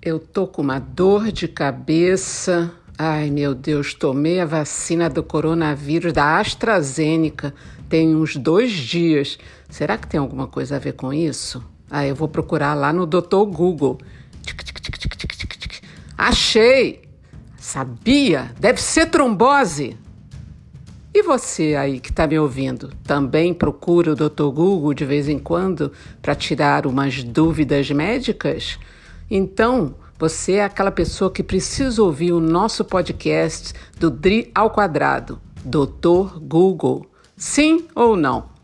Eu tô com uma dor de cabeça. Ai, meu Deus, tomei a vacina do coronavírus da AstraZeneca tem uns dois dias. Será que tem alguma coisa a ver com isso? Ah, eu vou procurar lá no Dr. Google. Achei! Sabia? Deve ser trombose. E você aí que está me ouvindo, também procura o Dr. Google de vez em quando para tirar umas dúvidas médicas? Então, você é aquela pessoa que precisa ouvir o nosso podcast do DRI ao quadrado, Doutor Google. Sim ou não?